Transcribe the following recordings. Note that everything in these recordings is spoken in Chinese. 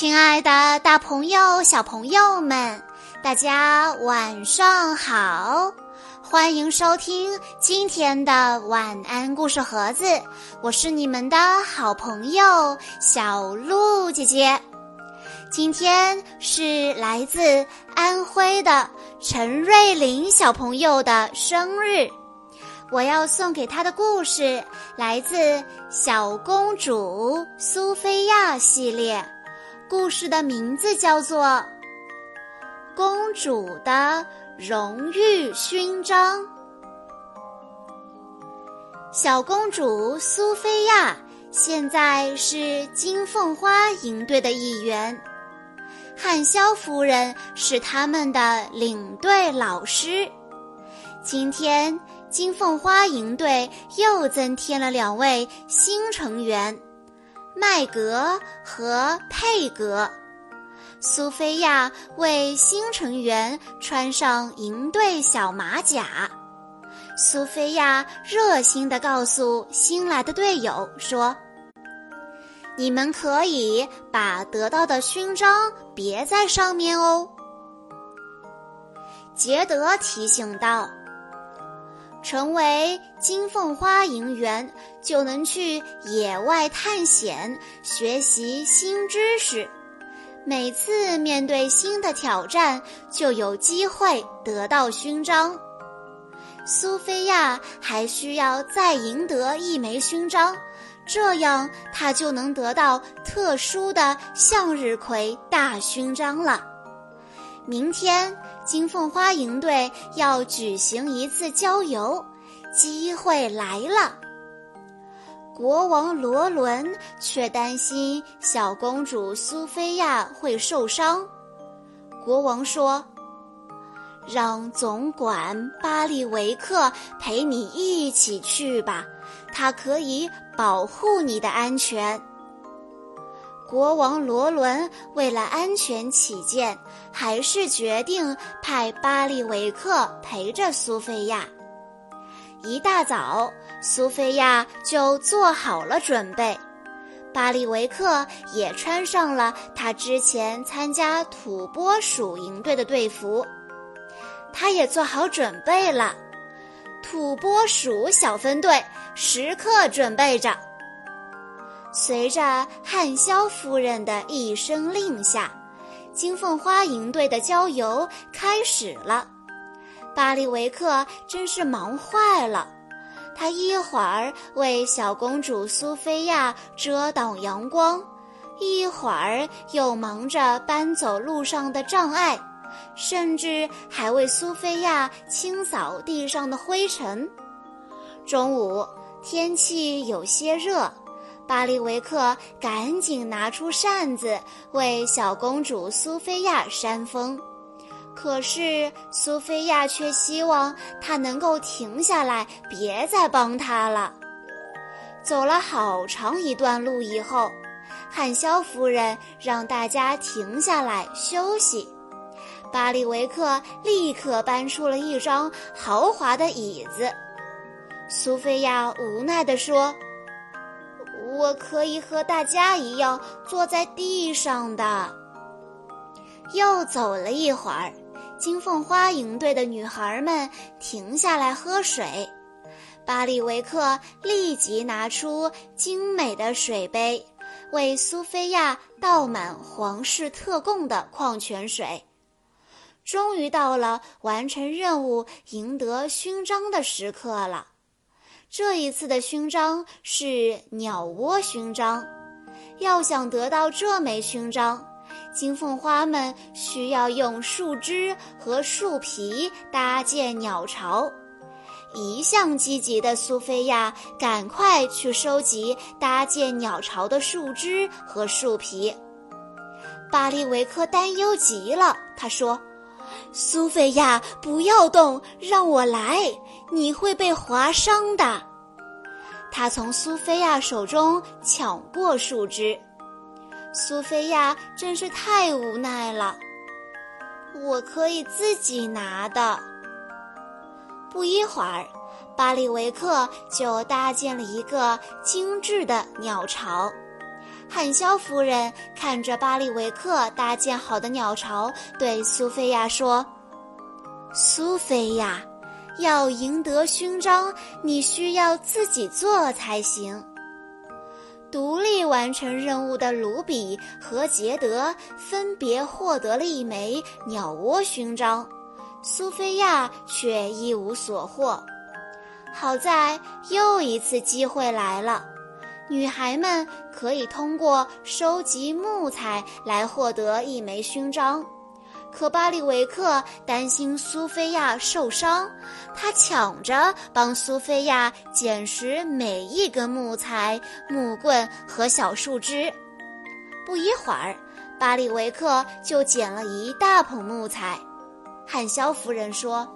亲爱的，大朋友、小朋友们，大家晚上好！欢迎收听今天的晚安故事盒子，我是你们的好朋友小鹿姐姐。今天是来自安徽的陈瑞林小朋友的生日，我要送给他的故事来自《小公主苏菲亚》系列。故事的名字叫做《公主的荣誉勋章》。小公主苏菲亚现在是金凤花营队的一员，汉萧夫人是他们的领队老师。今天，金凤花营队又增添了两位新成员。麦格和佩格，苏菲亚为新成员穿上营队小马甲。苏菲亚热心地告诉新来的队友说：“你们可以把得到的勋章别在上面哦。”杰德提醒道。成为金凤花营员，就能去野外探险，学习新知识。每次面对新的挑战，就有机会得到勋章。苏菲亚还需要再赢得一枚勋章，这样她就能得到特殊的向日葵大勋章了。明天。金凤花营队要举行一次郊游，机会来了。国王罗伦却担心小公主苏菲亚会受伤。国王说：“让总管巴利维克陪你一起去吧，他可以保护你的安全。”国王罗伦为了安全起见，还是决定派巴利维克陪着苏菲亚。一大早，苏菲亚就做好了准备，巴利维克也穿上了他之前参加土拨鼠营队的队服，他也做好准备了。土拨鼠小分队时刻准备着。随着汉萧夫人的一声令下，金凤花营队的郊游开始了。巴利维克真是忙坏了，他一会儿为小公主苏菲亚遮挡阳光，一会儿又忙着搬走路上的障碍，甚至还为苏菲亚清扫地上的灰尘。中午，天气有些热。巴利维克赶紧拿出扇子为小公主苏菲亚扇风，可是苏菲亚却希望他能够停下来，别再帮她了。走了好长一段路以后，汉肖夫人让大家停下来休息。巴利维克立刻搬出了一张豪华的椅子。苏菲亚无奈地说。我可以和大家一样坐在地上的。又走了一会儿，金凤花营队的女孩们停下来喝水。巴里维克立即拿出精美的水杯，为苏菲亚倒满皇室特供的矿泉水。终于到了完成任务、赢得勋章的时刻了。这一次的勋章是鸟窝勋章，要想得到这枚勋章，金凤花们需要用树枝和树皮搭建鸟巢。一向积极的苏菲亚赶快去收集搭建鸟巢的树枝和树皮。巴利维克担忧极了，他说：“苏菲亚，不要动，让我来。”你会被划伤的。他从苏菲亚手中抢过树枝，苏菲亚真是太无奈了。我可以自己拿的。不一会儿，巴利维克就搭建了一个精致的鸟巢。汉肖夫人看着巴里维克搭建好的鸟巢，对苏菲亚说：“苏菲亚，要赢得勋章，你需要自己做才行。”独立完成任务的卢比和杰德分别获得了一枚鸟窝勋章，苏菲亚却一无所获。好在又一次机会来了。女孩们可以通过收集木材来获得一枚勋章，可巴里维克担心苏菲亚受伤，他抢着帮苏菲亚捡拾每一根木材、木棍和小树枝。不一会儿，巴里维克就捡了一大捧木材。汉肖夫人说：“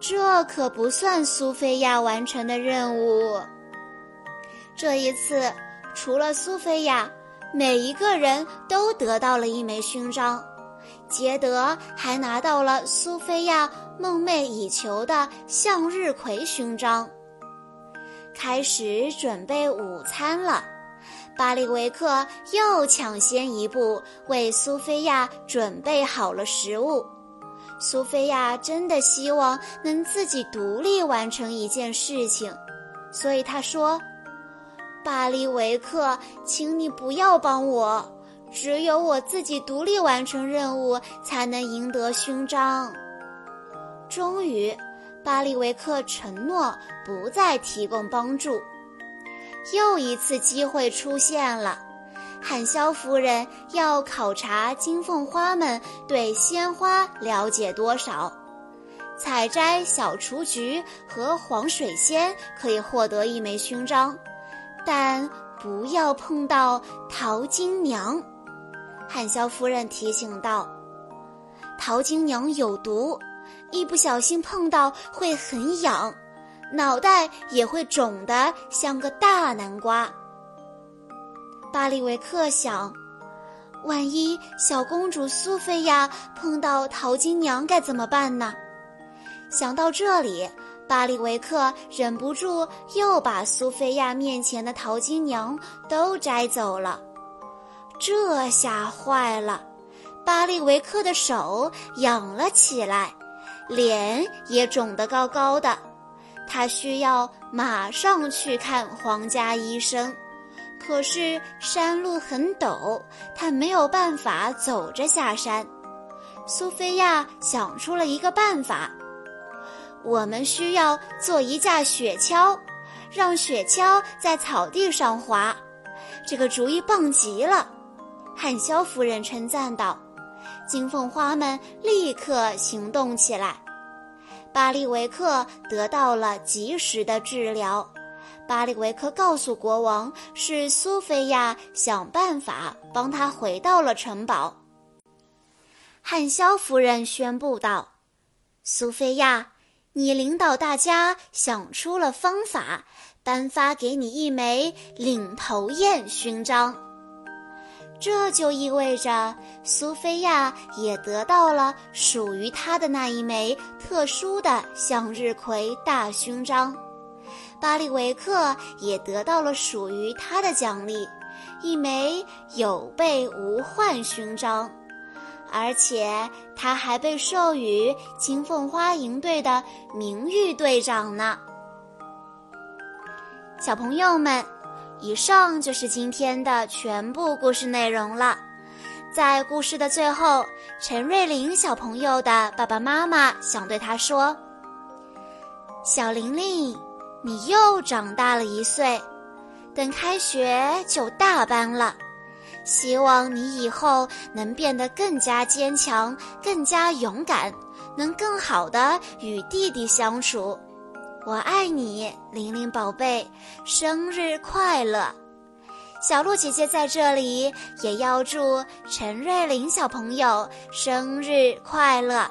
这可不算苏菲亚完成的任务。”这一次，除了苏菲亚，每一个人都得到了一枚勋章。杰德还拿到了苏菲亚梦寐以求的向日葵勋章。开始准备午餐了，巴里维克又抢先一步为苏菲亚准备好了食物。苏菲亚真的希望能自己独立完成一件事情，所以她说。巴利维克，请你不要帮我，只有我自己独立完成任务，才能赢得勋章。终于，巴利维克承诺不再提供帮助。又一次机会出现了，汉肖夫人要考察金凤花们对鲜花了解多少。采摘小雏菊和黄水仙可以获得一枚勋章。但不要碰到淘金娘，汉萧夫人提醒道：“淘金娘有毒，一不小心碰到会很痒，脑袋也会肿得像个大南瓜。”巴利维克想：“万一小公主苏菲亚碰到淘金娘该怎么办呢？”想到这里。巴里维克忍不住又把苏菲亚面前的淘金娘都摘走了，这下坏了，巴里维克的手痒了起来，脸也肿得高高的，他需要马上去看皇家医生。可是山路很陡，他没有办法走着下山。苏菲亚想出了一个办法。我们需要做一架雪橇，让雪橇在草地上滑。这个主意棒极了，汉肖夫人称赞道。金凤花们立刻行动起来。巴利维克得到了及时的治疗。巴利维克告诉国王，是苏菲亚想办法帮他回到了城堡。汉肖夫人宣布道：“苏菲亚。”你领导大家想出了方法，颁发给你一枚领头雁勋章。这就意味着苏菲亚也得到了属于她的那一枚特殊的向日葵大勋章，巴利维克也得到了属于他的奖励，一枚有备无患勋章。而且他还被授予金凤花营队的名誉队长呢。小朋友们，以上就是今天的全部故事内容了。在故事的最后，陈瑞玲小朋友的爸爸妈妈想对他说：“小玲玲，你又长大了一岁，等开学就大班了。”希望你以后能变得更加坚强、更加勇敢，能更好的与弟弟相处。我爱你，玲玲宝贝，生日快乐！小鹿姐姐在这里也要祝陈瑞玲小朋友生日快乐。